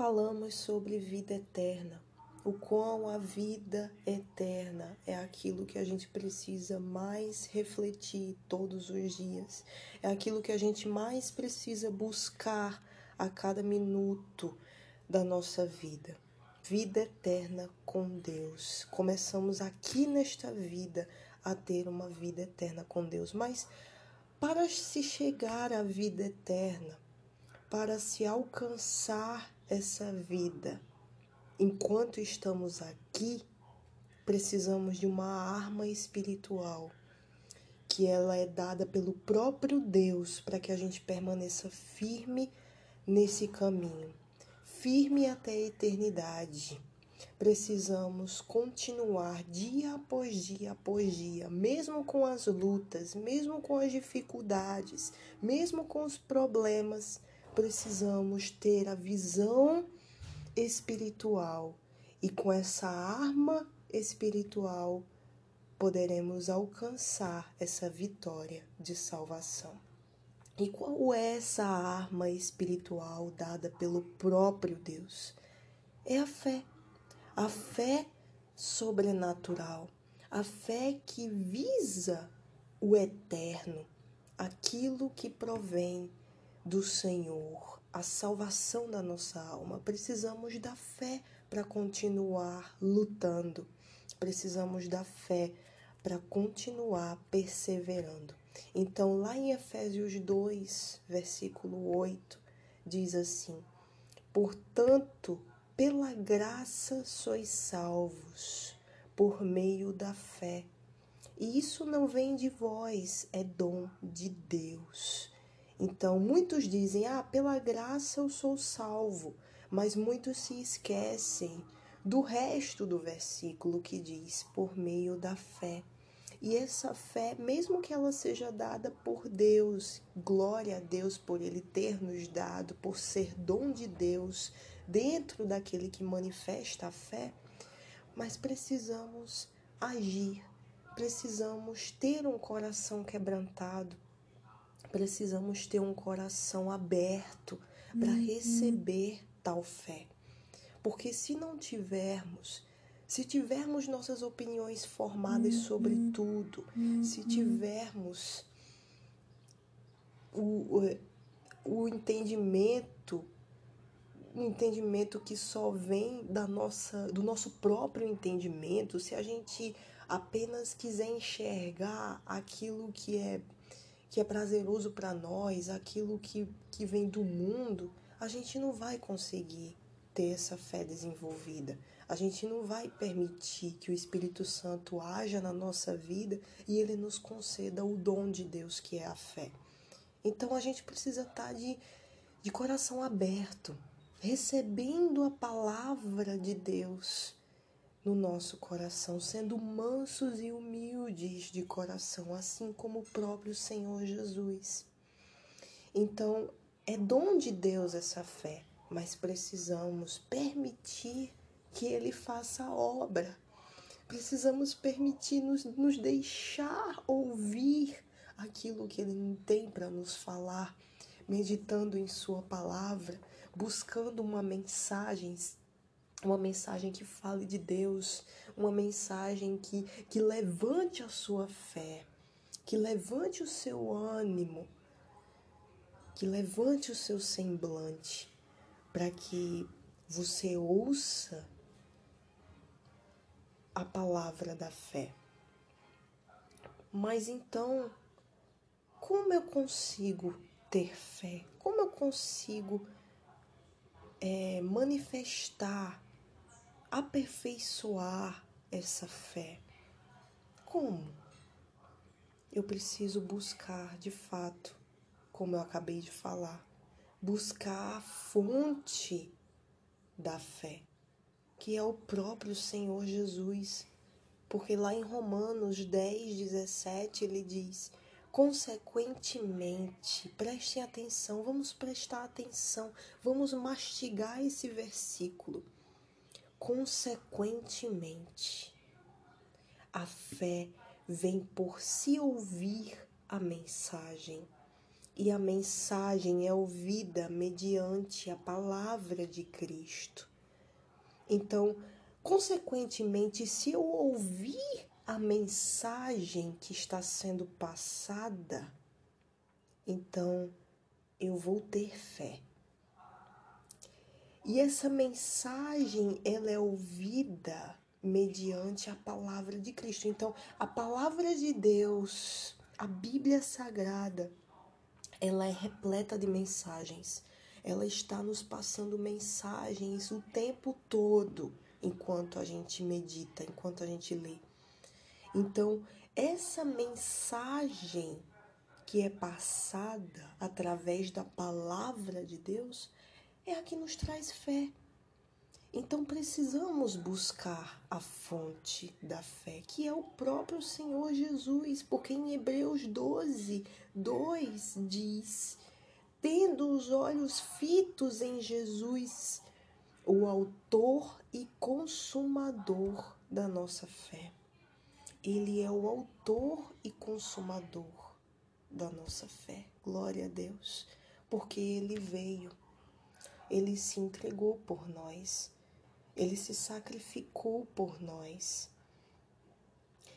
falamos sobre vida eterna, o quão a vida eterna é aquilo que a gente precisa mais refletir todos os dias, é aquilo que a gente mais precisa buscar a cada minuto da nossa vida. Vida eterna com Deus. Começamos aqui nesta vida a ter uma vida eterna com Deus, mas para se chegar à vida eterna, para se alcançar essa vida, enquanto estamos aqui, precisamos de uma arma espiritual que ela é dada pelo próprio Deus para que a gente permaneça firme nesse caminho, firme até a eternidade. Precisamos continuar dia após dia após dia, mesmo com as lutas, mesmo com as dificuldades, mesmo com os problemas, precisamos ter a visão espiritual e com essa arma espiritual poderemos alcançar essa vitória de salvação. E qual é essa arma espiritual dada pelo próprio Deus? É a fé. A fé sobrenatural, a fé que visa o eterno, aquilo que provém do Senhor, a salvação da nossa alma. Precisamos da fé para continuar lutando. Precisamos da fé para continuar perseverando. Então, lá em Efésios 2, versículo 8, diz assim: Portanto, pela graça sois salvos, por meio da fé. E isso não vem de vós, é dom de Deus. Então, muitos dizem: Ah, pela graça eu sou salvo, mas muitos se esquecem do resto do versículo que diz: por meio da fé. E essa fé, mesmo que ela seja dada por Deus, glória a Deus por Ele ter nos dado, por ser dom de Deus dentro daquele que manifesta a fé, mas precisamos agir, precisamos ter um coração quebrantado, precisamos ter um coração aberto para uhum. receber tal fé. Porque se não tivermos, se tivermos nossas opiniões formadas uhum. sobre tudo, se uhum. tivermos o, o, o entendimento um entendimento que só vem da nossa, do nosso próprio entendimento, se a gente apenas quiser enxergar aquilo que é que é prazeroso para nós, aquilo que, que vem do mundo, a gente não vai conseguir ter essa fé desenvolvida. A gente não vai permitir que o Espírito Santo haja na nossa vida e ele nos conceda o dom de Deus que é a fé. Então a gente precisa estar tá de, de coração aberto, recebendo a palavra de Deus no nosso coração, sendo mansos e humildes de coração, assim como o próprio Senhor Jesus. Então, é dom de Deus essa fé, mas precisamos permitir que Ele faça a obra. Precisamos permitir nos, nos deixar ouvir aquilo que Ele tem para nos falar, meditando em Sua palavra, buscando uma mensagem uma mensagem que fale de Deus, uma mensagem que, que levante a sua fé, que levante o seu ânimo, que levante o seu semblante, para que você ouça a palavra da fé. Mas então, como eu consigo ter fé? Como eu consigo é, manifestar aperfeiçoar essa fé? Como? Eu preciso buscar de fato, como eu acabei de falar, buscar a fonte da fé, que é o próprio Senhor Jesus. Porque lá em Romanos 10, 17, ele diz: Consequentemente, prestem atenção, vamos prestar atenção, vamos mastigar esse versículo. Consequentemente, a fé vem por se ouvir a mensagem e a mensagem é ouvida mediante a palavra de Cristo. Então, consequentemente, se eu ouvir a mensagem que está sendo passada, então eu vou ter fé. E essa mensagem, ela é ouvida mediante a palavra de Cristo. Então, a palavra de Deus, a Bíblia Sagrada, ela é repleta de mensagens. Ela está nos passando mensagens o tempo todo enquanto a gente medita, enquanto a gente lê. Então, essa mensagem que é passada através da palavra de Deus é a que nos traz fé. Então precisamos buscar a fonte da fé, que é o próprio Senhor Jesus, porque em Hebreus 12, 2 diz: tendo os olhos fitos em Jesus, o Autor e Consumador da nossa fé. Ele é o Autor e Consumador da nossa fé. Glória a Deus, porque Ele veio, Ele se entregou por nós ele se sacrificou por nós.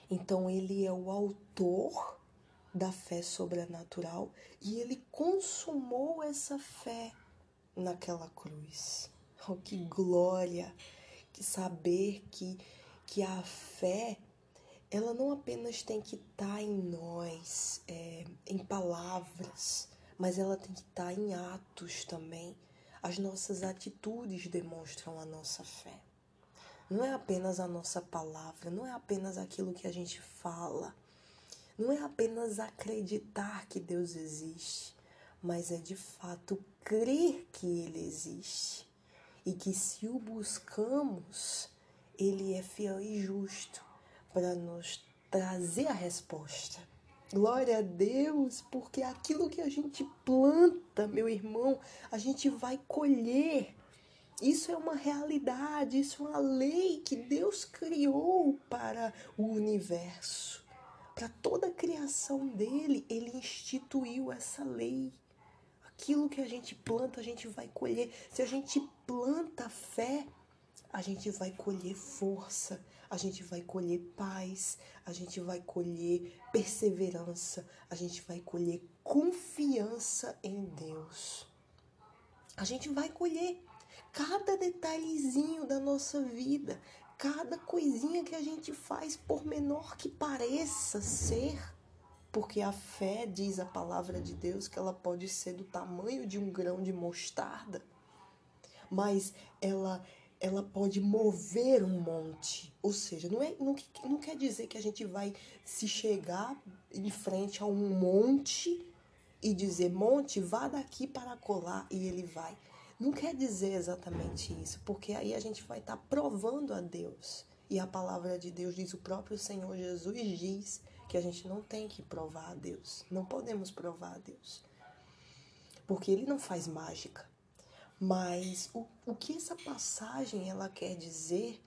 Então, ele é o autor da fé sobrenatural e ele consumou essa fé naquela cruz. Oh, que glória! Que saber que, que a fé ela não apenas tem que estar tá em nós, é, em palavras, mas ela tem que estar tá em atos também. As nossas atitudes demonstram a nossa fé. Não é apenas a nossa palavra, não é apenas aquilo que a gente fala, não é apenas acreditar que Deus existe, mas é de fato crer que Ele existe e que se o buscamos, Ele é fiel e justo para nos trazer a resposta. Glória a Deus, porque aquilo que a gente planta, meu irmão, a gente vai colher. Isso é uma realidade, isso é uma lei que Deus criou para o universo. Para toda a criação dele, ele instituiu essa lei. Aquilo que a gente planta, a gente vai colher. Se a gente planta fé, a gente vai colher força, a gente vai colher paz, a gente vai colher perseverança, a gente vai colher confiança em Deus. A gente vai colher cada detalhezinho da nossa vida, cada coisinha que a gente faz, por menor que pareça ser, porque a fé, diz a palavra de Deus, que ela pode ser do tamanho de um grão de mostarda, mas ela ela pode mover um monte. Ou seja, não, é, não, não quer dizer que a gente vai se chegar em frente a um monte e dizer, monte, vá daqui para colar, e ele vai. Não quer dizer exatamente isso, porque aí a gente vai estar tá provando a Deus. E a palavra de Deus diz, o próprio Senhor Jesus diz que a gente não tem que provar a Deus. Não podemos provar a Deus. Porque ele não faz mágica. Mas o, o que essa passagem ela quer dizer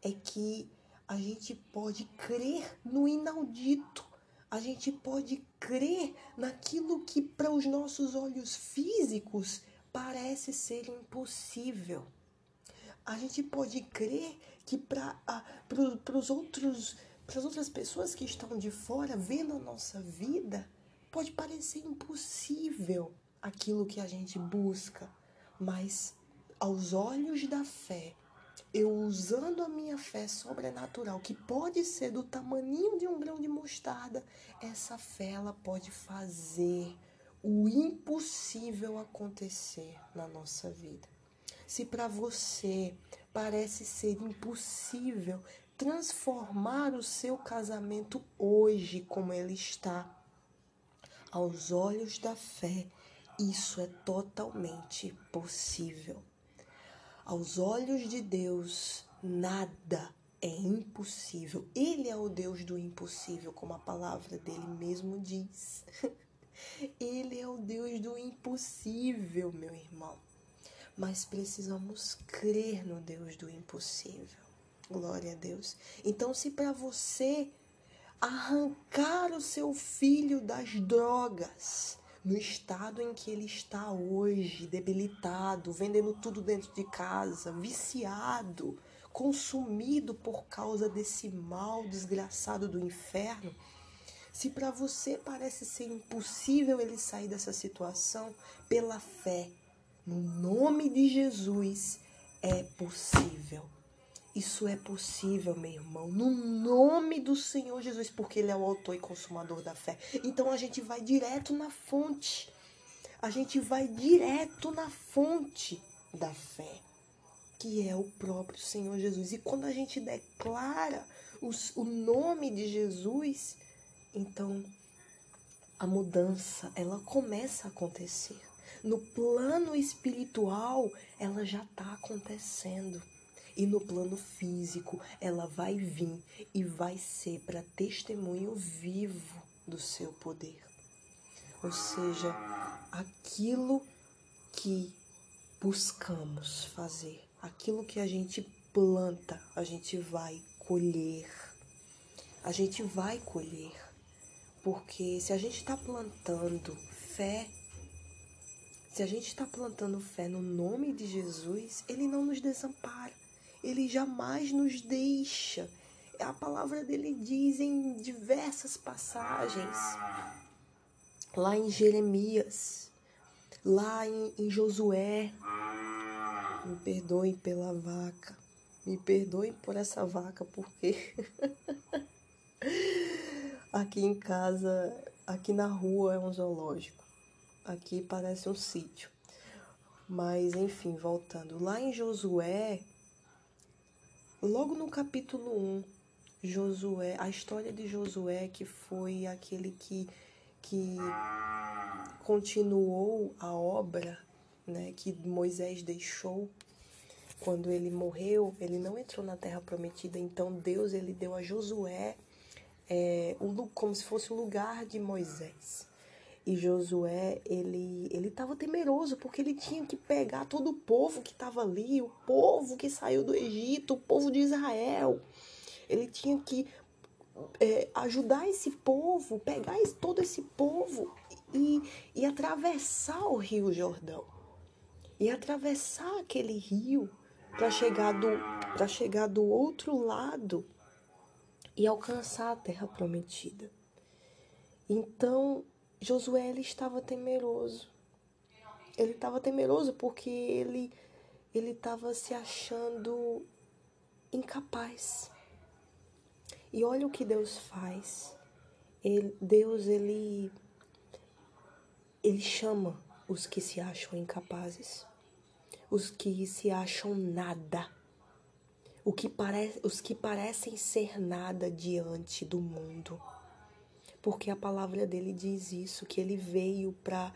é que a gente pode crer no inaudito. A gente pode crer naquilo que para os nossos olhos físicos parece ser impossível. A gente pode crer que para os outros para as outras pessoas que estão de fora vendo a nossa vida, pode parecer impossível aquilo que a gente busca. Mas aos olhos da fé, eu usando a minha fé sobrenatural, que pode ser do tamanho de um grão de mostarda, essa fé ela pode fazer o impossível acontecer na nossa vida. Se para você parece ser impossível transformar o seu casamento hoje como ele está, aos olhos da fé, isso é totalmente possível. Aos olhos de Deus, nada é impossível. Ele é o Deus do impossível, como a palavra dele mesmo diz. Ele é o Deus do impossível, meu irmão. Mas precisamos crer no Deus do impossível. Glória a Deus. Então, se para você arrancar o seu filho das drogas, no estado em que ele está hoje, debilitado, vendendo tudo dentro de casa, viciado, consumido por causa desse mal desgraçado do inferno, se para você parece ser impossível ele sair dessa situação, pela fé, no nome de Jesus, é possível. Isso é possível, meu irmão, no nome do Senhor Jesus, porque Ele é o autor e consumador da fé. Então a gente vai direto na fonte. A gente vai direto na fonte da fé, que é o próprio Senhor Jesus. E quando a gente declara os, o nome de Jesus, então a mudança ela começa a acontecer. No plano espiritual, ela já está acontecendo. E no plano físico, ela vai vir e vai ser para testemunho vivo do seu poder. Ou seja, aquilo que buscamos fazer, aquilo que a gente planta, a gente vai colher. A gente vai colher. Porque se a gente está plantando fé, se a gente está plantando fé no nome de Jesus, Ele não nos desampara. Ele jamais nos deixa. A palavra dele diz em diversas passagens, lá em Jeremias, lá em, em Josué. Me perdoem pela vaca, me perdoem por essa vaca, porque aqui em casa, aqui na rua é um zoológico, aqui parece um sítio. Mas enfim, voltando, lá em Josué, Logo no capítulo 1, Josué, a história de Josué, que foi aquele que, que continuou a obra né, que Moisés deixou. Quando ele morreu, ele não entrou na terra prometida, então Deus ele deu a Josué é, um, como se fosse o lugar de Moisés. E Josué, ele ele estava temeroso porque ele tinha que pegar todo o povo que estava ali, o povo que saiu do Egito, o povo de Israel. Ele tinha que é, ajudar esse povo, pegar todo esse povo e, e atravessar o Rio Jordão. E atravessar aquele rio para chegar, do, chegar do outro lado e alcançar a terra prometida. Então, Josué ele estava temeroso. Ele estava temeroso porque ele ele estava se achando incapaz. E olha o que Deus faz. Ele, Deus ele ele chama os que se acham incapazes, os que se acham nada, o que parece, os que parecem ser nada diante do mundo porque a palavra dele diz isso, que ele veio para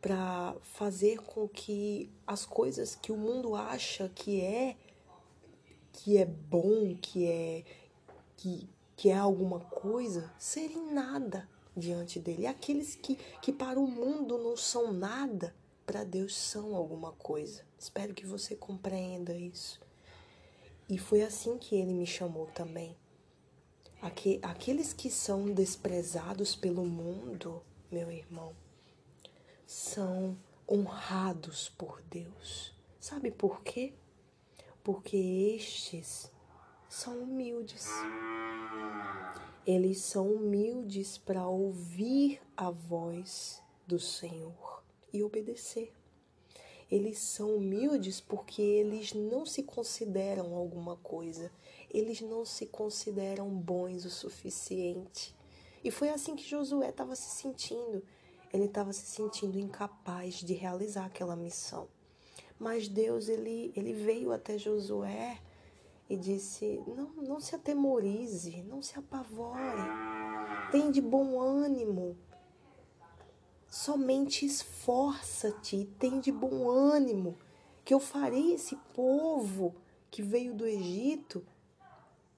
para fazer com que as coisas que o mundo acha que é que é bom, que é que, que é alguma coisa, serem nada diante dele. Aqueles que, que para o mundo não são nada, para Deus são alguma coisa. Espero que você compreenda isso. E foi assim que ele me chamou também aqueles que são desprezados pelo mundo, meu irmão, são honrados por Deus. Sabe por quê? Porque estes são humildes. Eles são humildes para ouvir a voz do Senhor e obedecer. Eles são humildes porque eles não se consideram alguma coisa, eles não se consideram bons o suficiente. E foi assim que Josué estava se sentindo. Ele estava se sentindo incapaz de realizar aquela missão. Mas Deus ele, ele veio até Josué e disse: não, não se atemorize, não se apavore, tem de bom ânimo. Somente esforça-te, tem de bom ânimo, que eu farei esse povo que veio do Egito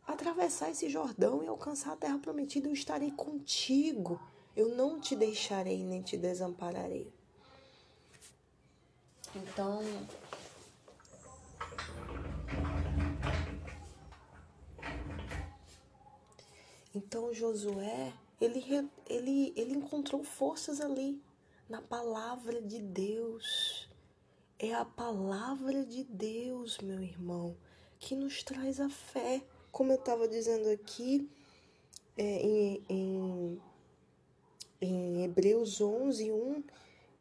atravessar esse Jordão e alcançar a terra prometida, eu estarei contigo. Eu não te deixarei nem te desampararei. Então, Então Josué, ele, ele, ele encontrou forças ali na palavra de Deus. É a palavra de Deus, meu irmão, que nos traz a fé. Como eu estava dizendo aqui, é, em, em, em Hebreus 11, 1,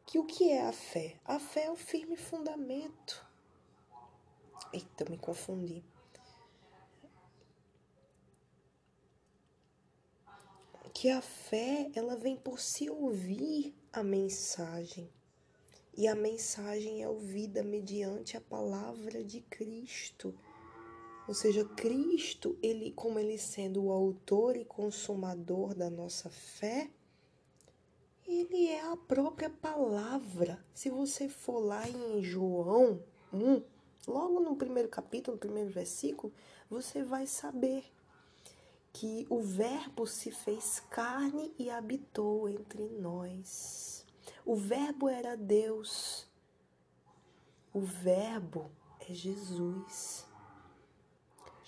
que o que é a fé? A fé é o firme fundamento. Eita, me confundi. Que a fé, ela vem por se ouvir a mensagem. E a mensagem é ouvida mediante a palavra de Cristo. Ou seja, Cristo, ele como ele sendo o autor e consumador da nossa fé, ele é a própria palavra. Se você for lá em João 1, logo no primeiro capítulo, no primeiro versículo, você vai saber que o Verbo se fez carne e habitou entre nós. O Verbo era Deus. O Verbo é Jesus.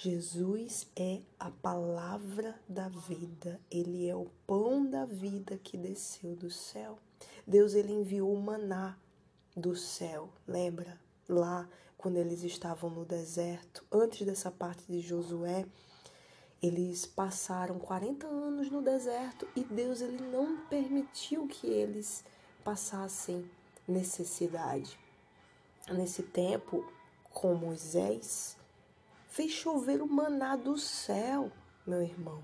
Jesus é a palavra da vida, ele é o pão da vida que desceu do céu. Deus ele enviou o maná do céu, lembra? Lá quando eles estavam no deserto, antes dessa parte de Josué, eles passaram 40 anos no deserto e Deus ele não permitiu que eles passassem necessidade. Nesse tempo, com Moisés, fez chover o maná do céu, meu irmão.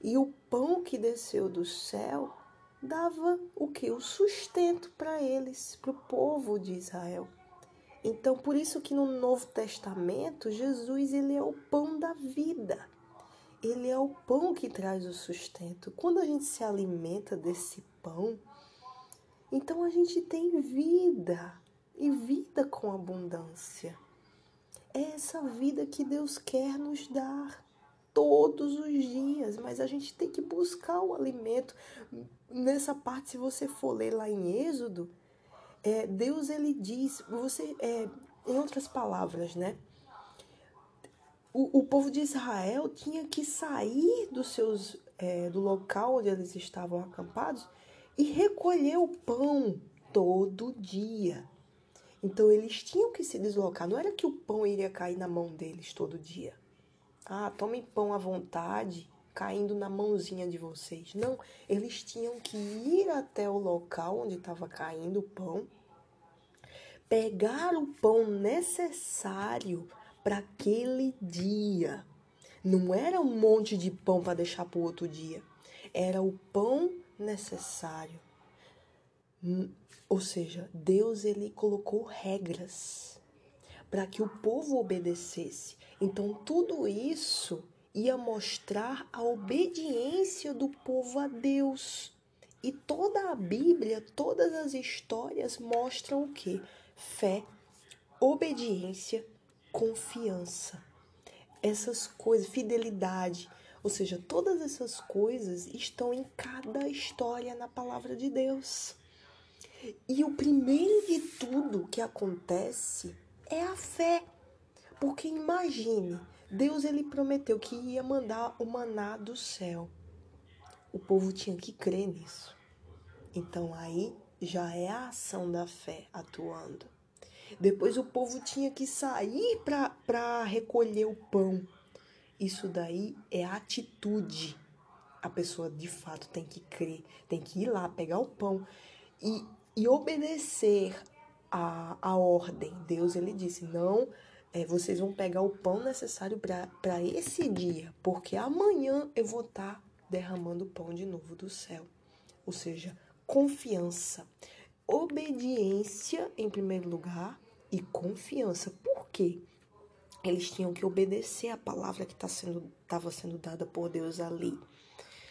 E o pão que desceu do céu dava o que? O sustento para eles, para o povo de Israel. Então, por isso que no Novo Testamento, Jesus ele é o pão da vida. Ele é o pão que traz o sustento. Quando a gente se alimenta desse pão, então a gente tem vida e vida com abundância. É essa vida que Deus quer nos dar todos os dias, mas a gente tem que buscar o alimento. Nessa parte, se você for ler lá em Êxodo, é, Deus ele diz, você, é, em outras palavras, né? O, o povo de Israel tinha que sair dos seus, é, do local onde eles estavam acampados e recolher o pão todo dia. Então eles tinham que se deslocar. Não era que o pão iria cair na mão deles todo dia. Ah, tomem pão à vontade, caindo na mãozinha de vocês. Não, eles tinham que ir até o local onde estava caindo o pão, pegar o pão necessário para aquele dia. Não era um monte de pão para deixar para o outro dia. Era o pão necessário. Ou seja, Deus ele colocou regras para que o povo obedecesse. Então tudo isso ia mostrar a obediência do povo a Deus. E toda a Bíblia, todas as histórias mostram o que? Fé, obediência, confiança. Essas coisas, fidelidade, ou seja, todas essas coisas estão em cada história na palavra de Deus. E o primeiro de tudo que acontece é a fé. Porque imagine, Deus ele prometeu que ia mandar o maná do céu. O povo tinha que crer nisso. Então aí já é a ação da fé atuando. Depois o povo tinha que sair para recolher o pão. Isso daí é atitude. A pessoa de fato tem que crer, tem que ir lá pegar o pão. E e obedecer a, a ordem. Deus ele disse: não, é, vocês vão pegar o pão necessário para esse dia, porque amanhã eu vou estar tá derramando o pão de novo do céu. Ou seja, confiança, obediência em primeiro lugar e confiança. Por quê? Eles tinham que obedecer a palavra que estava tá sendo, sendo dada por Deus ali,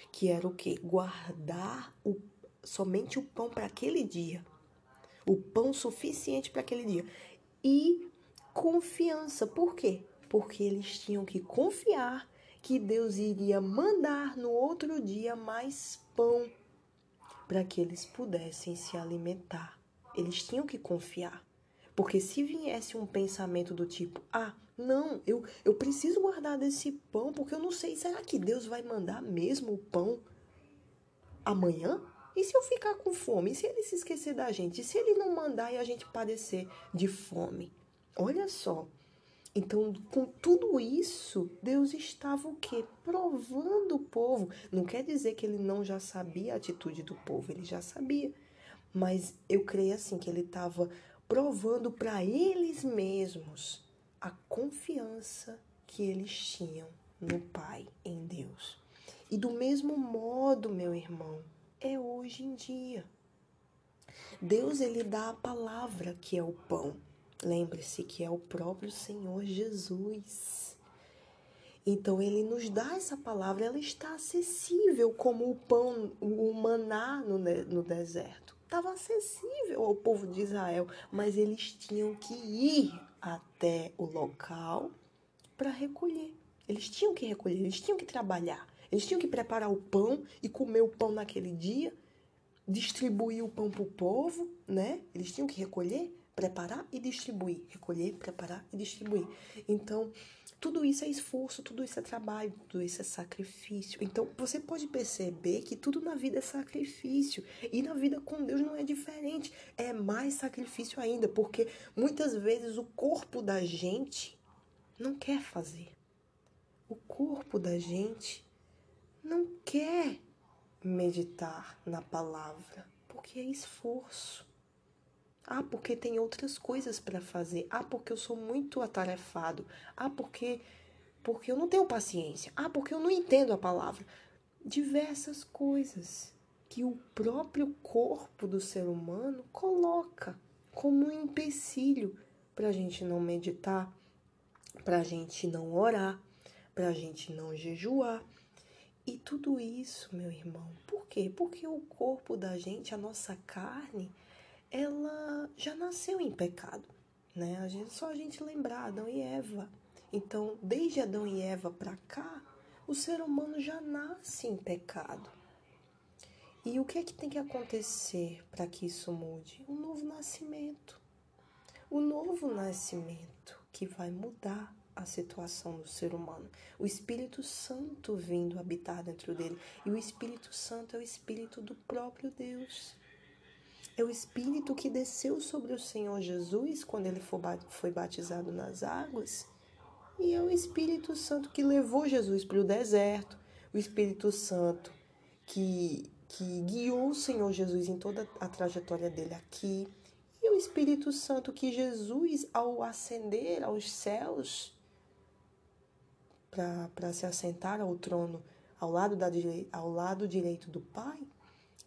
que era o quê? Guardar o somente o pão para aquele dia. O pão suficiente para aquele dia. E confiança. Por quê? Porque eles tinham que confiar que Deus iria mandar no outro dia mais pão para que eles pudessem se alimentar. Eles tinham que confiar. Porque se viesse um pensamento do tipo, ah, não, eu, eu preciso guardar desse pão porque eu não sei, será que Deus vai mandar mesmo o pão amanhã? E se eu ficar com fome? E se ele se esquecer da gente? E se ele não mandar e a gente padecer de fome? Olha só. Então, com tudo isso, Deus estava o quê? Provando o povo. Não quer dizer que ele não já sabia a atitude do povo, ele já sabia. Mas eu creio assim que ele estava provando para eles mesmos a confiança que eles tinham no Pai, em Deus. E do mesmo modo, meu irmão, é hoje em dia. Deus ele dá a palavra que é o pão. Lembre-se que é o próprio Senhor Jesus. Então ele nos dá essa palavra, ela está acessível como o pão, o maná no, no deserto. Estava acessível ao povo de Israel, mas eles tinham que ir até o local para recolher. Eles tinham que recolher, eles tinham que trabalhar. Eles tinham que preparar o pão e comer o pão naquele dia, distribuir o pão para o povo, né? Eles tinham que recolher, preparar e distribuir. Recolher, preparar e distribuir. Então, tudo isso é esforço, tudo isso é trabalho, tudo isso é sacrifício. Então, você pode perceber que tudo na vida é sacrifício. E na vida com Deus não é diferente. É mais sacrifício ainda, porque muitas vezes o corpo da gente não quer fazer. O corpo da gente não quer meditar na palavra, porque é esforço. Ah, porque tem outras coisas para fazer. Ah, porque eu sou muito atarefado. Ah, porque porque eu não tenho paciência. Ah, porque eu não entendo a palavra. Diversas coisas que o próprio corpo do ser humano coloca como um empecilho para a gente não meditar, para a gente não orar, para a gente não jejuar, e tudo isso, meu irmão, por quê? Porque o corpo da gente, a nossa carne, ela já nasceu em pecado, né? A gente, só a gente lembrar Adão e Eva. Então, desde Adão e Eva para cá, o ser humano já nasce em pecado. E o que é que tem que acontecer para que isso mude? Um novo nascimento. O novo nascimento que vai mudar a situação do ser humano. O Espírito Santo vindo habitar dentro dele. E o Espírito Santo é o Espírito do próprio Deus. É o Espírito que desceu sobre o Senhor Jesus quando ele foi batizado nas águas. E é o Espírito Santo que levou Jesus para o deserto. O Espírito Santo que, que guiou o Senhor Jesus em toda a trajetória dele aqui. E o Espírito Santo que Jesus, ao ascender aos céus, para se assentar ao trono ao lado, da, ao lado direito do Pai,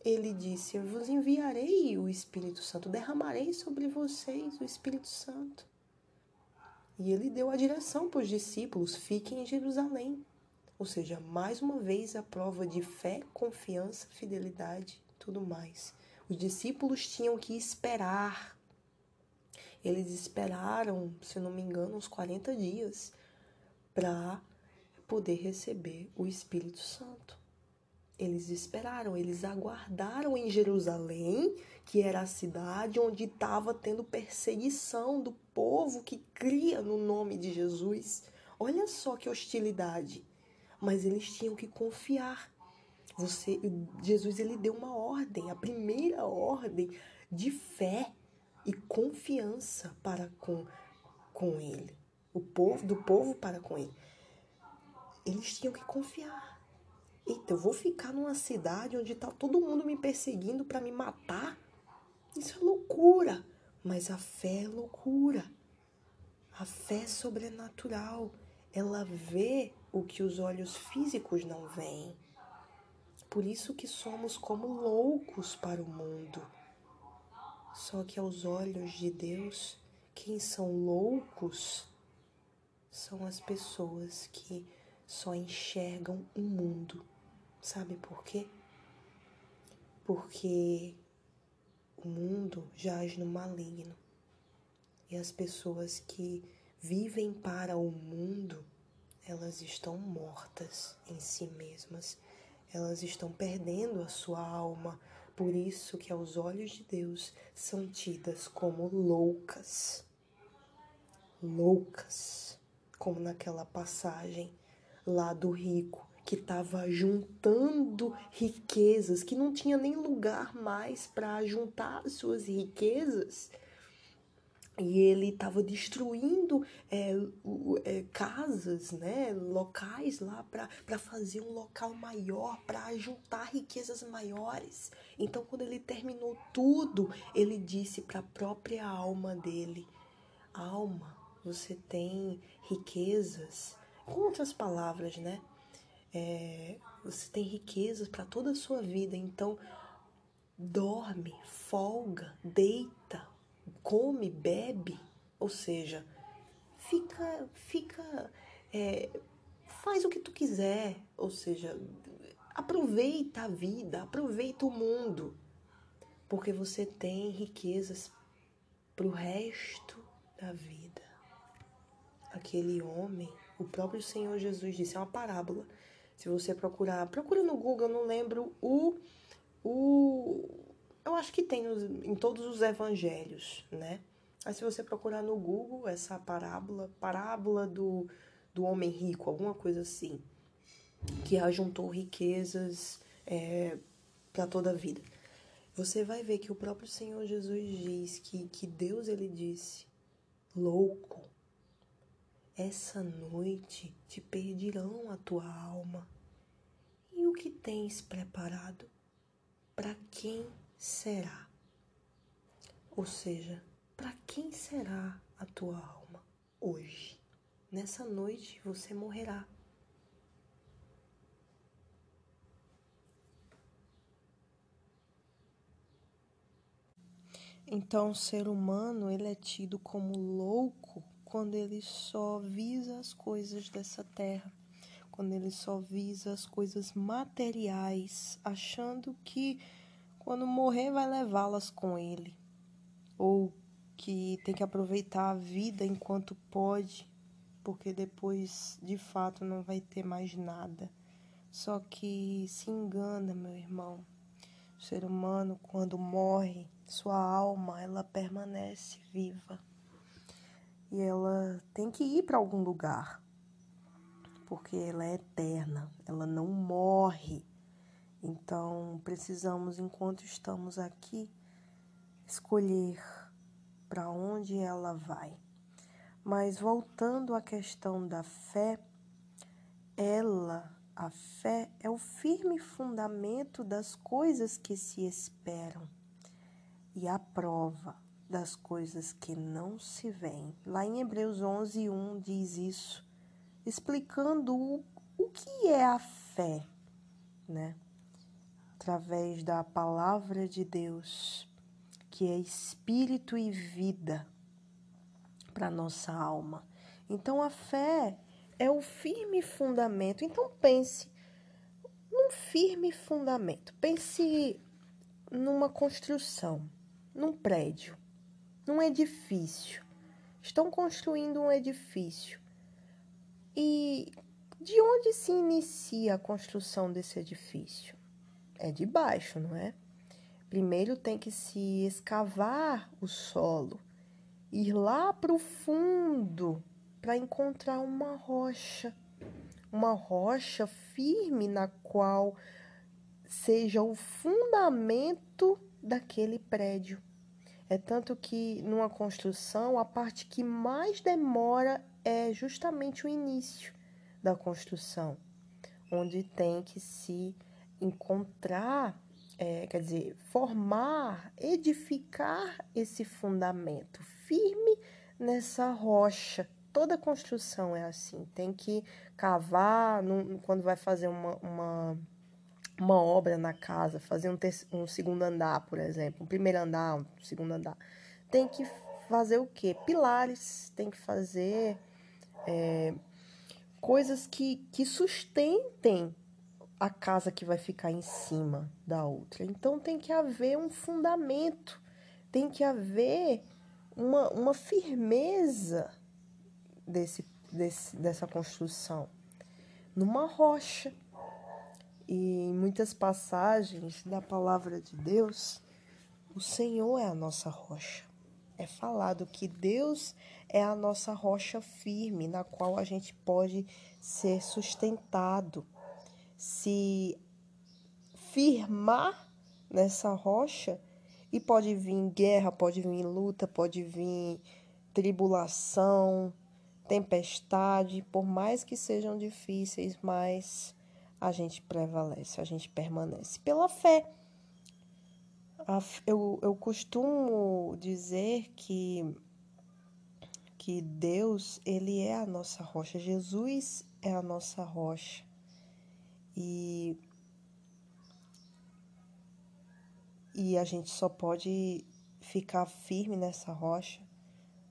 ele disse: Eu vos enviarei o Espírito Santo, derramarei sobre vocês o Espírito Santo. E ele deu a direção para os discípulos: fiquem em Jerusalém. Ou seja, mais uma vez a prova de fé, confiança, fidelidade, tudo mais. Os discípulos tinham que esperar. Eles esperaram, se não me engano, uns 40 dias para poder receber o Espírito Santo. Eles esperaram, eles aguardaram em Jerusalém, que era a cidade onde estava tendo perseguição do povo que cria no nome de Jesus. Olha só que hostilidade. Mas eles tinham que confiar. Você, Jesus ele deu uma ordem, a primeira ordem de fé e confiança para com, com ele. O povo do povo para com ele eles tinham que confiar. Eita, eu vou ficar numa cidade onde está todo mundo me perseguindo para me matar? Isso é loucura. Mas a fé é loucura. A fé é sobrenatural. Ela vê o que os olhos físicos não veem. Por isso que somos como loucos para o mundo. Só que aos olhos de Deus, quem são loucos são as pessoas que só enxergam o mundo. Sabe por quê? Porque o mundo jaz no maligno. E as pessoas que vivem para o mundo, elas estão mortas em si mesmas. Elas estão perdendo a sua alma. Por isso que aos olhos de Deus são tidas como loucas. Loucas. Como naquela passagem lá do rico que estava juntando riquezas, que não tinha nem lugar mais para juntar suas riquezas. E ele estava destruindo é, é, casas, né, locais lá para fazer um local maior, para juntar riquezas maiores. Então, quando ele terminou tudo, ele disse para a própria alma dele: Alma, você tem riquezas. Com outras palavras, né? É, você tem riquezas para toda a sua vida. Então, dorme, folga, deita, come, bebe. Ou seja, fica, fica, é, faz o que tu quiser. Ou seja, aproveita a vida, aproveita o mundo, porque você tem riquezas para o resto da vida. Aquele homem, o próprio Senhor Jesus disse, é uma parábola. Se você procurar, procura no Google, eu não lembro o o eu acho que tem nos, em todos os evangelhos, né? Aí se você procurar no Google essa parábola, parábola do, do homem rico, alguma coisa assim, que ajuntou riquezas é, para toda a vida. Você vai ver que o próprio Senhor Jesus diz que, que Deus ele disse louco, essa noite te perdirão a tua alma. E o que tens preparado? Para quem será? Ou seja, para quem será a tua alma hoje? Nessa noite você morrerá. Então, o ser humano ele é tido como louco quando ele só visa as coisas dessa terra, quando ele só visa as coisas materiais, achando que quando morrer vai levá-las com ele, ou que tem que aproveitar a vida enquanto pode, porque depois de fato não vai ter mais nada. Só que se engana, meu irmão. O ser humano, quando morre, sua alma ela permanece viva e ela tem que ir para algum lugar porque ela é eterna, ela não morre. Então precisamos, enquanto estamos aqui, escolher para onde ela vai. Mas voltando à questão da fé, ela a fé é o firme fundamento das coisas que se esperam e a prova das coisas que não se veem. Lá em Hebreus 11, 1 diz isso, explicando o, o que é a fé, né? Através da palavra de Deus, que é espírito e vida para nossa alma. Então a fé é o firme fundamento. Então pense num firme fundamento. Pense numa construção, num prédio, num edifício. Estão construindo um edifício. E de onde se inicia a construção desse edifício? É de baixo, não é? Primeiro tem que se escavar o solo, ir lá para o fundo para encontrar uma rocha, uma rocha firme na qual seja o fundamento daquele prédio. É tanto que numa construção a parte que mais demora é justamente o início da construção, onde tem que se encontrar, é, quer dizer, formar, edificar esse fundamento firme nessa rocha toda construção é assim. Tem que cavar no, quando vai fazer uma, uma, uma, obra na casa, fazer um, um segundo andar, por exemplo, um primeiro andar, um segundo andar. Tem que fazer o quê? Pilares, tem que fazer é, coisas que, que sustentem a casa que vai ficar em cima da outra. Então tem que haver um fundamento, tem que haver uma, uma firmeza desse, desse, dessa construção? Numa rocha. E em muitas passagens da palavra de Deus, o Senhor é a nossa rocha. É falado que Deus é a nossa rocha firme, na qual a gente pode ser sustentado. se firmar nessa rocha e pode vir guerra, pode vir luta, pode vir tribulação, tempestade, por mais que sejam difíceis, mas a gente prevalece, a gente permanece pela fé. Eu, eu costumo dizer que, que Deus, Ele é a nossa rocha, Jesus é a nossa rocha. E, e a gente só pode ficar firme nessa rocha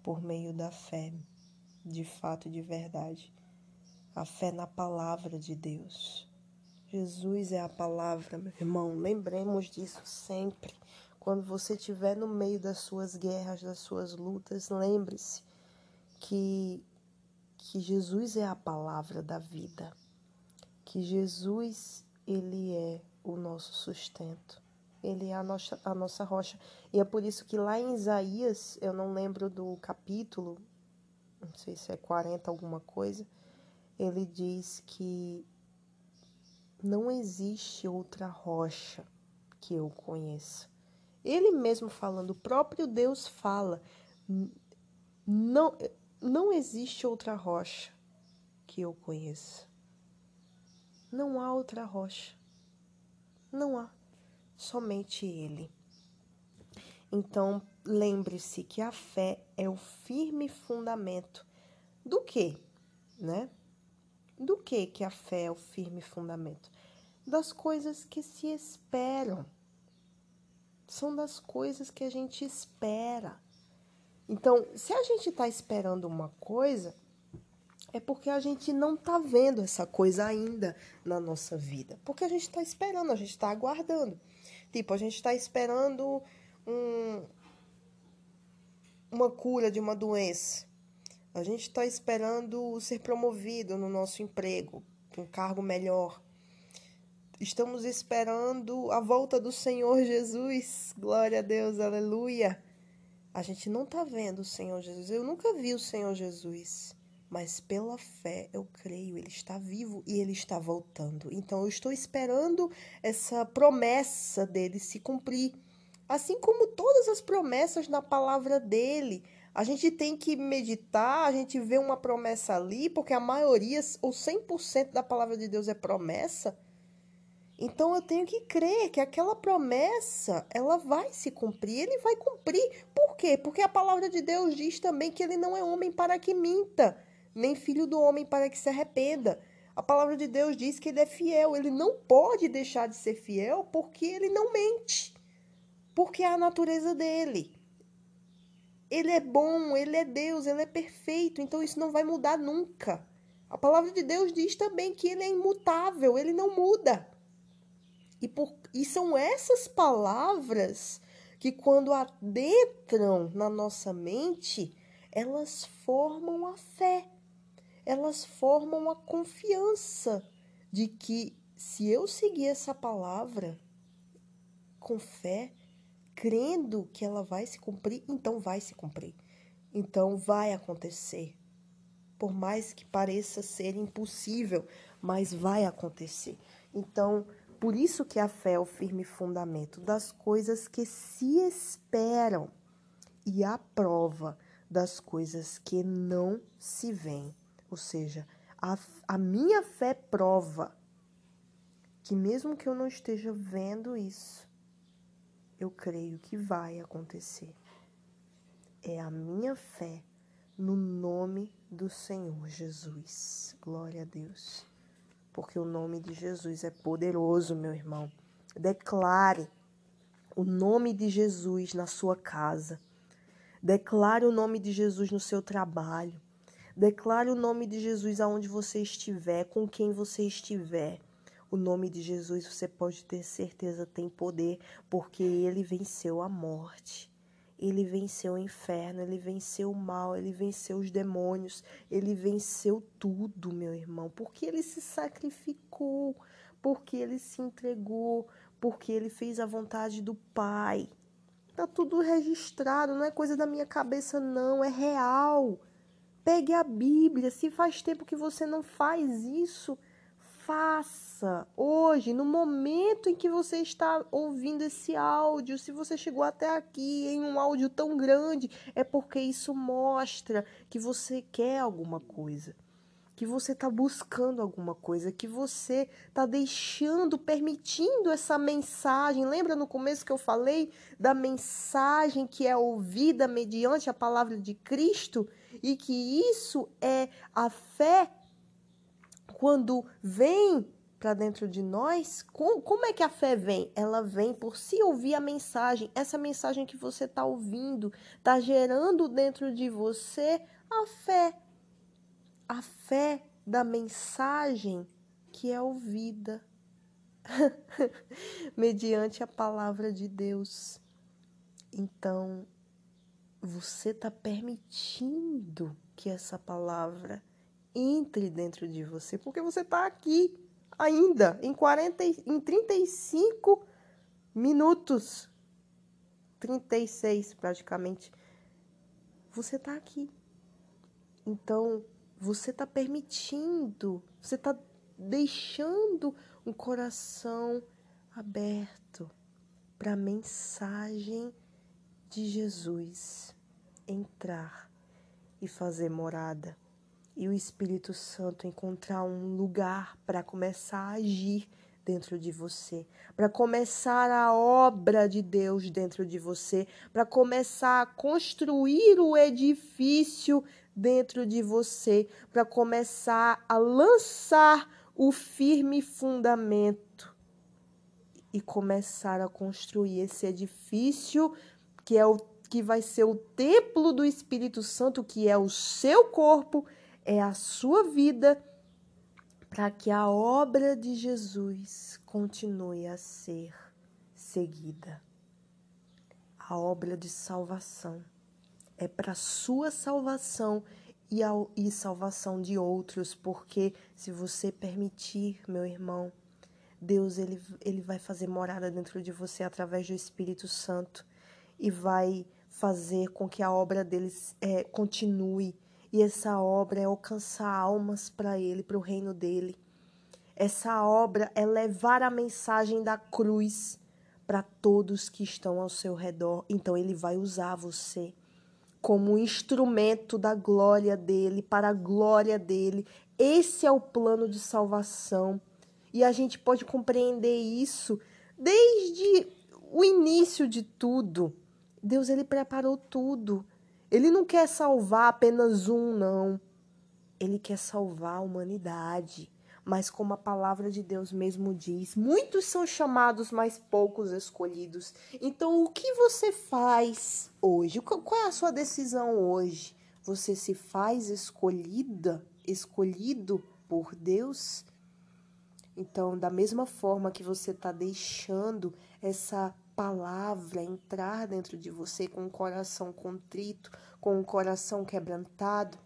por meio da fé, de fato de verdade. A fé na palavra de Deus. Jesus é a palavra, meu irmão. Lembremos disso sempre. Quando você estiver no meio das suas guerras, das suas lutas, lembre-se que, que Jesus é a palavra da vida. Que Jesus, ele é o nosso sustento. Ele é a nossa, a nossa rocha. E é por isso que lá em Isaías, eu não lembro do capítulo, não sei se é 40 alguma coisa, ele diz que não existe outra rocha que eu conheça. Ele mesmo falando, o próprio Deus fala, não, não existe outra rocha que eu conheça. Não há outra rocha. Não há. Somente Ele. Então, lembre-se que a fé é o firme fundamento do que, né? Do que que a fé é o firme fundamento? Das coisas que se esperam. São das coisas que a gente espera. Então, se a gente está esperando uma coisa, é porque a gente não está vendo essa coisa ainda na nossa vida. Porque a gente está esperando, a gente está aguardando. Tipo, a gente está esperando um, uma cura de uma doença. A gente está esperando ser promovido no nosso emprego, um cargo melhor. Estamos esperando a volta do Senhor Jesus. Glória a Deus, aleluia. A gente não está vendo o Senhor Jesus. Eu nunca vi o Senhor Jesus. Mas pela fé eu creio, ele está vivo e ele está voltando. Então eu estou esperando essa promessa dele se cumprir. Assim como todas as promessas na palavra dele. A gente tem que meditar, a gente vê uma promessa ali, porque a maioria, ou 100% da palavra de Deus é promessa. Então eu tenho que crer que aquela promessa, ela vai se cumprir, ele vai cumprir. Por quê? Porque a palavra de Deus diz também que ele não é homem para que minta, nem filho do homem para que se arrependa. A palavra de Deus diz que ele é fiel, ele não pode deixar de ser fiel porque ele não mente. Porque é a natureza dele. Ele é bom, ele é Deus, ele é perfeito, então isso não vai mudar nunca. A palavra de Deus diz também que ele é imutável, ele não muda. E, por, e são essas palavras que, quando adentram na nossa mente, elas formam a fé, elas formam a confiança de que se eu seguir essa palavra com fé, crendo que ela vai se cumprir, então vai se cumprir. Então vai acontecer. Por mais que pareça ser impossível, mas vai acontecer. Então, por isso que a fé é o firme fundamento das coisas que se esperam e a prova das coisas que não se veem. Ou seja, a, a minha fé prova que mesmo que eu não esteja vendo isso, eu creio que vai acontecer. É a minha fé no nome do Senhor Jesus. Glória a Deus. Porque o nome de Jesus é poderoso, meu irmão. Declare o nome de Jesus na sua casa. Declare o nome de Jesus no seu trabalho. Declare o nome de Jesus aonde você estiver, com quem você estiver. O nome de Jesus, você pode ter certeza, tem poder, porque ele venceu a morte. Ele venceu o inferno, ele venceu o mal, ele venceu os demônios, ele venceu tudo, meu irmão, porque ele se sacrificou, porque ele se entregou, porque ele fez a vontade do Pai. Tá tudo registrado, não é coisa da minha cabeça, não, é real. Pegue a Bíblia, se faz tempo que você não faz isso, faça hoje, no momento em que você está ouvindo esse áudio. Se você chegou até aqui em um áudio tão grande, é porque isso mostra que você quer alguma coisa que você está buscando alguma coisa, que você está deixando, permitindo essa mensagem. Lembra no começo que eu falei da mensagem que é ouvida mediante a palavra de Cristo e que isso é a fé quando vem para dentro de nós? Como, como é que a fé vem? Ela vem por se ouvir a mensagem. Essa mensagem que você está ouvindo está gerando dentro de você a fé a fé da mensagem que é ouvida mediante a palavra de Deus. Então, você está permitindo que essa palavra entre dentro de você, porque você está aqui ainda em 40 em 35 minutos 36 praticamente. Você está aqui. Então, você está permitindo, você está deixando um coração aberto para a mensagem de Jesus entrar e fazer morada. E o Espírito Santo encontrar um lugar para começar a agir dentro de você, para começar a obra de Deus dentro de você, para começar a construir o edifício dentro de você para começar a lançar o firme fundamento e começar a construir esse edifício que é o que vai ser o templo do Espírito Santo, que é o seu corpo, é a sua vida, para que a obra de Jesus continue a ser seguida. A obra de salvação é para sua salvação e, e salvação de outros, porque se você permitir, meu irmão, Deus ele, ele vai fazer morada dentro de você através do Espírito Santo e vai fazer com que a obra deles é, continue. E essa obra é alcançar almas para Ele, para o reino dele. Essa obra é levar a mensagem da cruz para todos que estão ao seu redor. Então Ele vai usar você como instrumento da glória dele, para a glória dele. Esse é o plano de salvação. E a gente pode compreender isso desde o início de tudo. Deus ele preparou tudo. Ele não quer salvar apenas um, não. Ele quer salvar a humanidade mas como a palavra de Deus mesmo diz, muitos são chamados, mas poucos escolhidos. Então, o que você faz hoje? Qual é a sua decisão hoje? Você se faz escolhida, escolhido por Deus? Então, da mesma forma que você está deixando essa palavra entrar dentro de você com o coração contrito, com o coração quebrantado,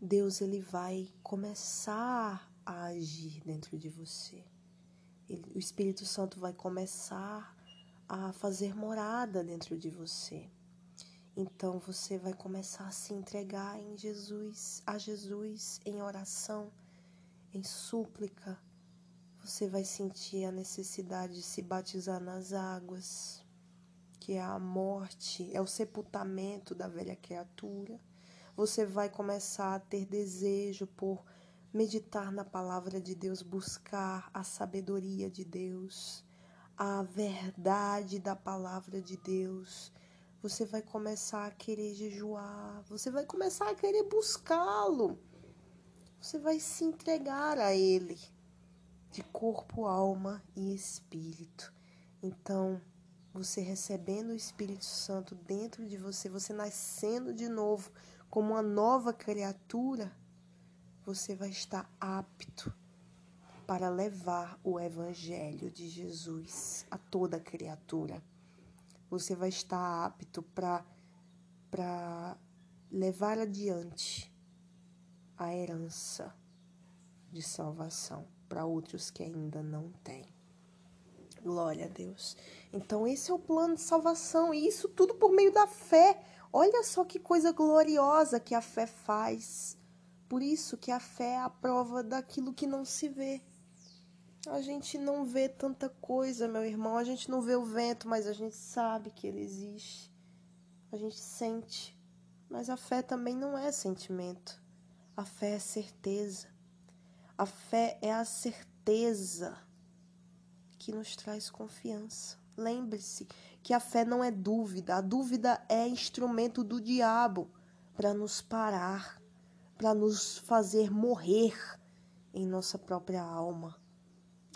Deus ele vai começar a agir dentro de você. Ele, o Espírito Santo vai começar a fazer morada dentro de você. Então você vai começar a se entregar em Jesus, a Jesus em oração, em súplica. Você vai sentir a necessidade de se batizar nas águas, que é a morte, é o sepultamento da velha criatura você vai começar a ter desejo por meditar na palavra de Deus, buscar a sabedoria de Deus, a verdade da palavra de Deus. Você vai começar a querer jejuar, você vai começar a querer buscá-lo. Você vai se entregar a ele de corpo, alma e espírito. Então, você recebendo o Espírito Santo dentro de você, você nascendo de novo, como uma nova criatura, você vai estar apto para levar o Evangelho de Jesus a toda criatura. Você vai estar apto para levar adiante a herança de salvação para outros que ainda não têm. Glória a Deus. Então, esse é o plano de salvação, e isso tudo por meio da fé. Olha só que coisa gloriosa que a fé faz Por isso que a fé é a prova daquilo que não se vê. A gente não vê tanta coisa, meu irmão. A gente não vê o vento, mas a gente sabe que ele existe. A gente sente. Mas a fé também não é sentimento. A fé é certeza. A fé é a certeza que nos traz confiança. Lembre-se que a fé não é dúvida. A dúvida é instrumento do diabo para nos parar, para nos fazer morrer em nossa própria alma,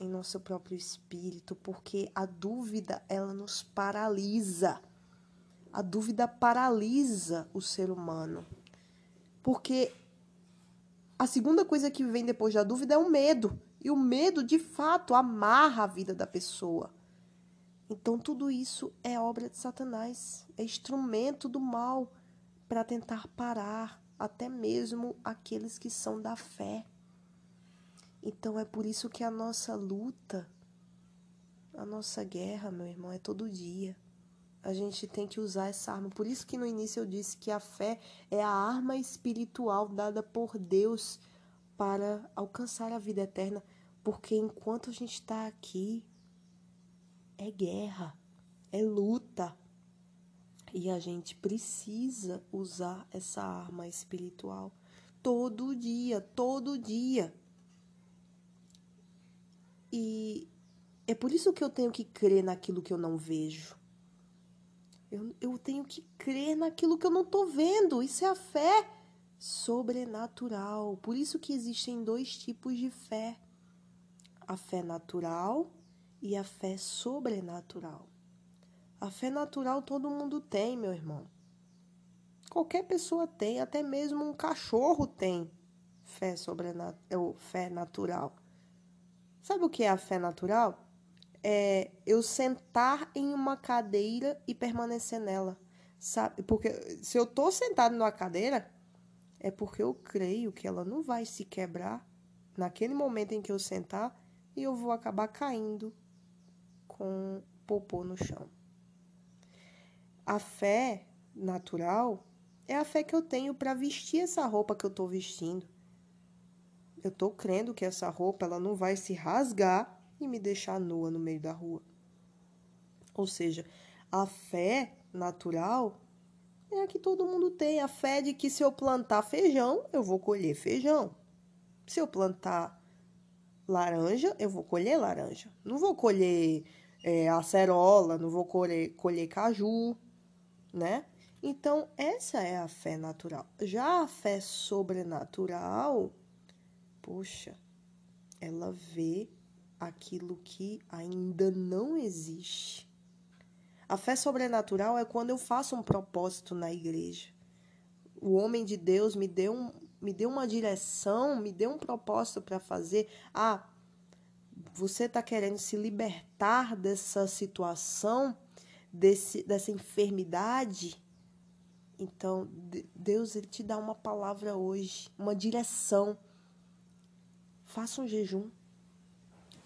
em nosso próprio espírito, porque a dúvida ela nos paralisa. A dúvida paralisa o ser humano. Porque a segunda coisa que vem depois da dúvida é o medo. E o medo, de fato, amarra a vida da pessoa. Então, tudo isso é obra de Satanás, é instrumento do mal para tentar parar até mesmo aqueles que são da fé. Então, é por isso que a nossa luta, a nossa guerra, meu irmão, é todo dia. A gente tem que usar essa arma. Por isso que no início eu disse que a fé é a arma espiritual dada por Deus para alcançar a vida eterna, porque enquanto a gente está aqui, é guerra, é luta. E a gente precisa usar essa arma espiritual todo dia, todo dia. E é por isso que eu tenho que crer naquilo que eu não vejo. Eu, eu tenho que crer naquilo que eu não estou vendo. Isso é a fé sobrenatural. Por isso que existem dois tipos de fé: a fé natural e a fé sobrenatural. A fé natural todo mundo tem, meu irmão. Qualquer pessoa tem, até mesmo um cachorro tem fé sobrenatural, fé natural. Sabe o que é a fé natural? É eu sentar em uma cadeira e permanecer nela. Sabe? Porque se eu tô sentado numa cadeira, é porque eu creio que ela não vai se quebrar naquele momento em que eu sentar e eu vou acabar caindo com popô no chão. A fé natural é a fé que eu tenho para vestir essa roupa que eu estou vestindo. Eu estou crendo que essa roupa ela não vai se rasgar e me deixar nua no meio da rua. Ou seja, a fé natural é a que todo mundo tem. A fé de que se eu plantar feijão, eu vou colher feijão. Se eu plantar laranja, eu vou colher laranja. Não vou colher é, acerola, não vou colher, colher caju, né? Então, essa é a fé natural. Já a fé sobrenatural, poxa, ela vê aquilo que ainda não existe. A fé sobrenatural é quando eu faço um propósito na igreja. O homem de Deus me deu, me deu uma direção, me deu um propósito para fazer. Ah, você está querendo se libertar dessa situação, desse, dessa enfermidade? Então, Deus ele te dá uma palavra hoje, uma direção. Faça um jejum.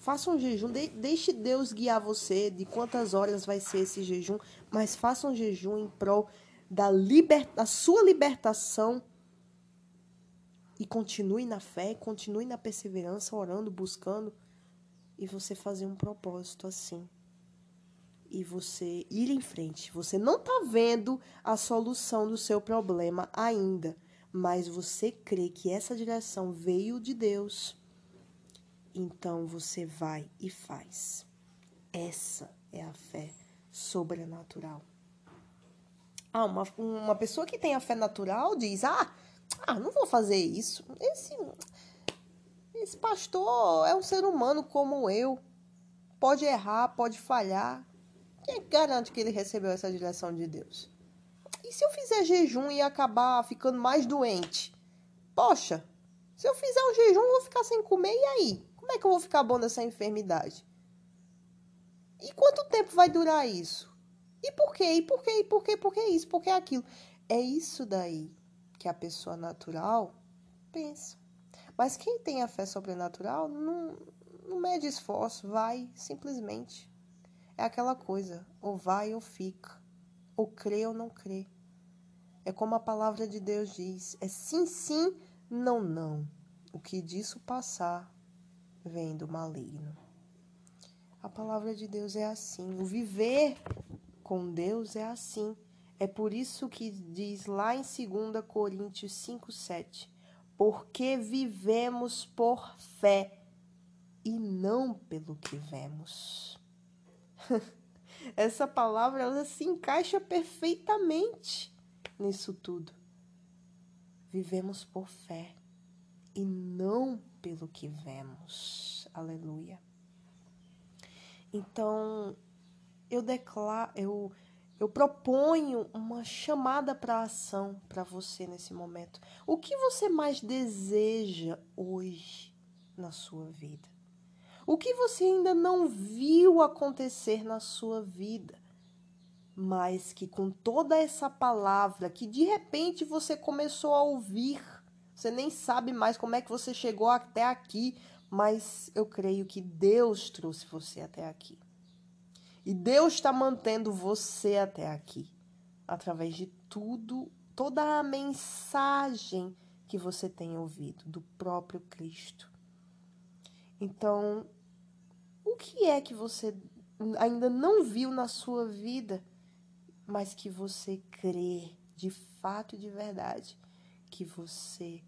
Faça um jejum, de, deixe Deus guiar você de quantas horas vai ser esse jejum, mas faça um jejum em prol da, liber, da sua libertação e continue na fé, continue na perseverança, orando, buscando, e você fazer um propósito assim. E você ir em frente. Você não está vendo a solução do seu problema ainda, mas você crê que essa direção veio de Deus então você vai e faz. Essa é a fé sobrenatural. Ah, uma, uma pessoa que tem a fé natural diz: ah, ah, não vou fazer isso. Esse, esse pastor é um ser humano como eu. Pode errar, pode falhar. Quem garante que ele recebeu essa direção de Deus? E se eu fizer jejum e acabar ficando mais doente? Poxa, se eu fizer um jejum, eu vou ficar sem comer, e aí? Como é que eu vou ficar bom dessa enfermidade? E quanto tempo vai durar isso? E por quê? E por quê? E por quê? Por que isso? Por que aquilo? É isso daí que a pessoa natural pensa. Mas quem tem a fé sobrenatural não, não mede esforço, vai simplesmente. É aquela coisa, ou vai ou fica, ou crê ou não crê. É como a palavra de Deus diz, é sim, sim, Não, não. O que disso passar vem do maligno. A palavra de Deus é assim. O viver com Deus é assim. É por isso que diz lá em 2 Coríntios 5, 7. Porque vivemos por fé e não pelo que vemos. Essa palavra ela se encaixa perfeitamente nisso tudo. Vivemos por fé e não pelo que vemos. Aleluia. Então, eu declaro, eu eu proponho uma chamada para ação para você nesse momento. O que você mais deseja hoje na sua vida? O que você ainda não viu acontecer na sua vida? Mas que com toda essa palavra que de repente você começou a ouvir, você nem sabe mais como é que você chegou até aqui, mas eu creio que Deus trouxe você até aqui. E Deus está mantendo você até aqui, através de tudo, toda a mensagem que você tem ouvido do próprio Cristo. Então, o que é que você ainda não viu na sua vida, mas que você crê de fato e de verdade que você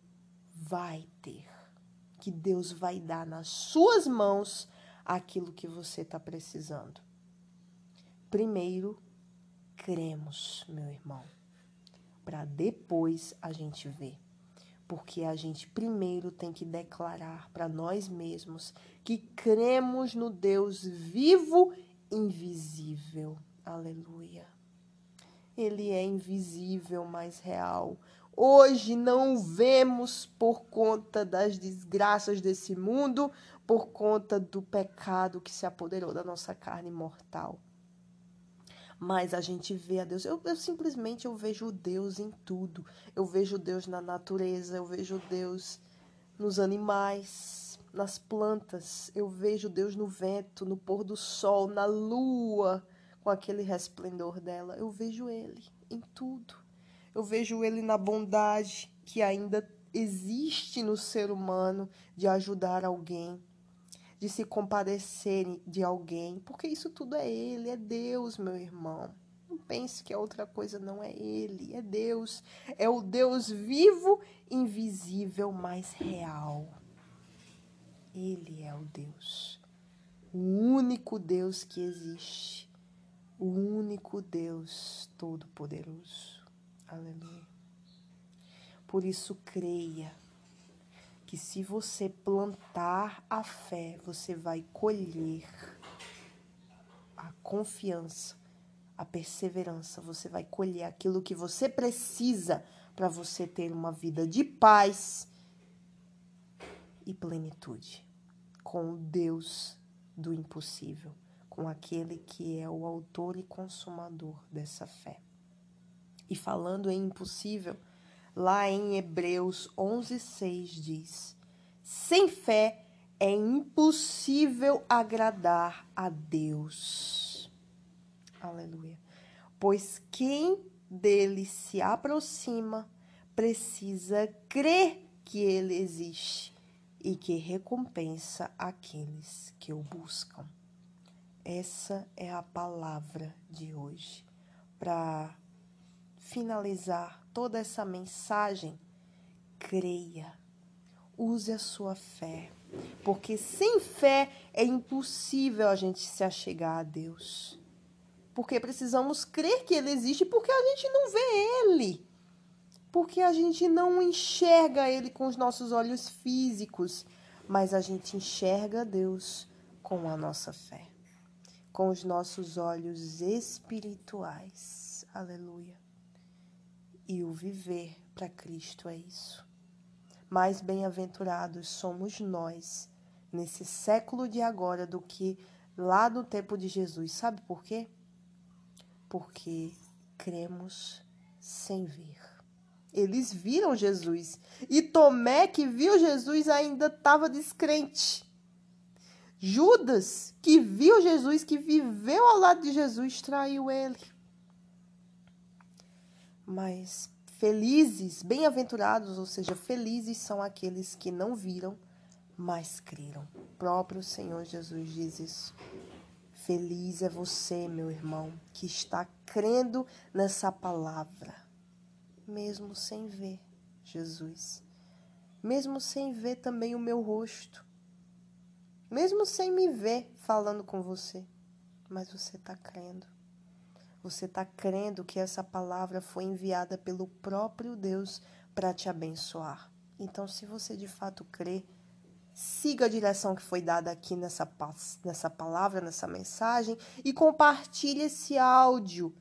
vai ter? Que Deus vai dar nas suas mãos aquilo que você está precisando. Primeiro, cremos, meu irmão, para depois a gente ver. Porque a gente primeiro tem que declarar para nós mesmos que cremos no Deus vivo, invisível. Aleluia. Ele é invisível, mas real. Hoje não vemos por conta das desgraças desse mundo, por conta do pecado que se apoderou da nossa carne mortal mas a gente vê a Deus. Eu, eu simplesmente eu vejo Deus em tudo. Eu vejo Deus na natureza, eu vejo Deus nos animais, nas plantas. Eu vejo Deus no vento, no pôr do sol, na lua, com aquele resplendor dela. Eu vejo Ele em tudo. Eu vejo Ele na bondade que ainda existe no ser humano de ajudar alguém de se compadecer de alguém, porque isso tudo é Ele, é Deus, meu irmão. Não pense que a outra coisa não é Ele, é Deus. É o Deus vivo, invisível, mas real. Ele é o Deus, o único Deus que existe, o único Deus todo-poderoso. Aleluia. Por isso, creia que se você plantar a fé, você vai colher a confiança, a perseverança, você vai colher aquilo que você precisa para você ter uma vida de paz e plenitude com o Deus do impossível, com aquele que é o autor e consumador dessa fé. E falando em impossível, Lá em Hebreus 11:6 diz: Sem fé é impossível agradar a Deus. Aleluia. Pois quem dele se aproxima precisa crer que ele existe e que recompensa aqueles que o buscam. Essa é a palavra de hoje para finalizar toda essa mensagem, creia, use a sua fé, porque sem fé é impossível a gente se achegar a Deus. Porque precisamos crer que Ele existe, porque a gente não vê Ele. Porque a gente não enxerga Ele com os nossos olhos físicos, mas a gente enxerga Deus com a nossa fé, com os nossos olhos espirituais. Aleluia. E o viver para Cristo é isso. Mais bem-aventurados somos nós nesse século de agora do que lá no tempo de Jesus. Sabe por quê? Porque cremos sem ver. Eles viram Jesus e Tomé, que viu Jesus, ainda estava descrente. Judas, que viu Jesus, que viveu ao lado de Jesus, traiu ele. Mas Felizes, bem-aventurados, ou seja, felizes são aqueles que não viram, mas creram. O próprio Senhor Jesus diz isso. Feliz é você, meu irmão, que está crendo nessa palavra, mesmo sem ver Jesus, mesmo sem ver também o meu rosto, mesmo sem me ver falando com você, mas você está crendo. Você está crendo que essa palavra foi enviada pelo próprio Deus para te abençoar. Então, se você de fato crê, siga a direção que foi dada aqui nessa, nessa palavra, nessa mensagem e compartilhe esse áudio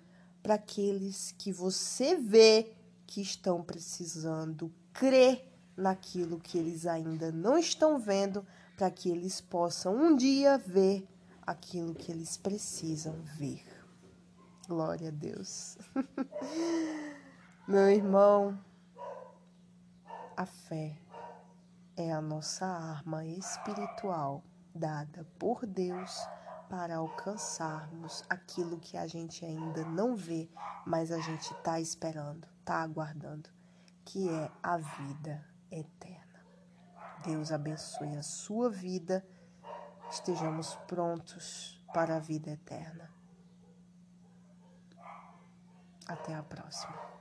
para aqueles que você vê que estão precisando crer naquilo que eles ainda não estão vendo, para que eles possam um dia ver aquilo que eles precisam ver. Glória a Deus. Meu irmão, a fé é a nossa arma espiritual dada por Deus para alcançarmos aquilo que a gente ainda não vê, mas a gente está esperando, está aguardando, que é a vida eterna. Deus abençoe a sua vida, estejamos prontos para a vida eterna. Até a próxima.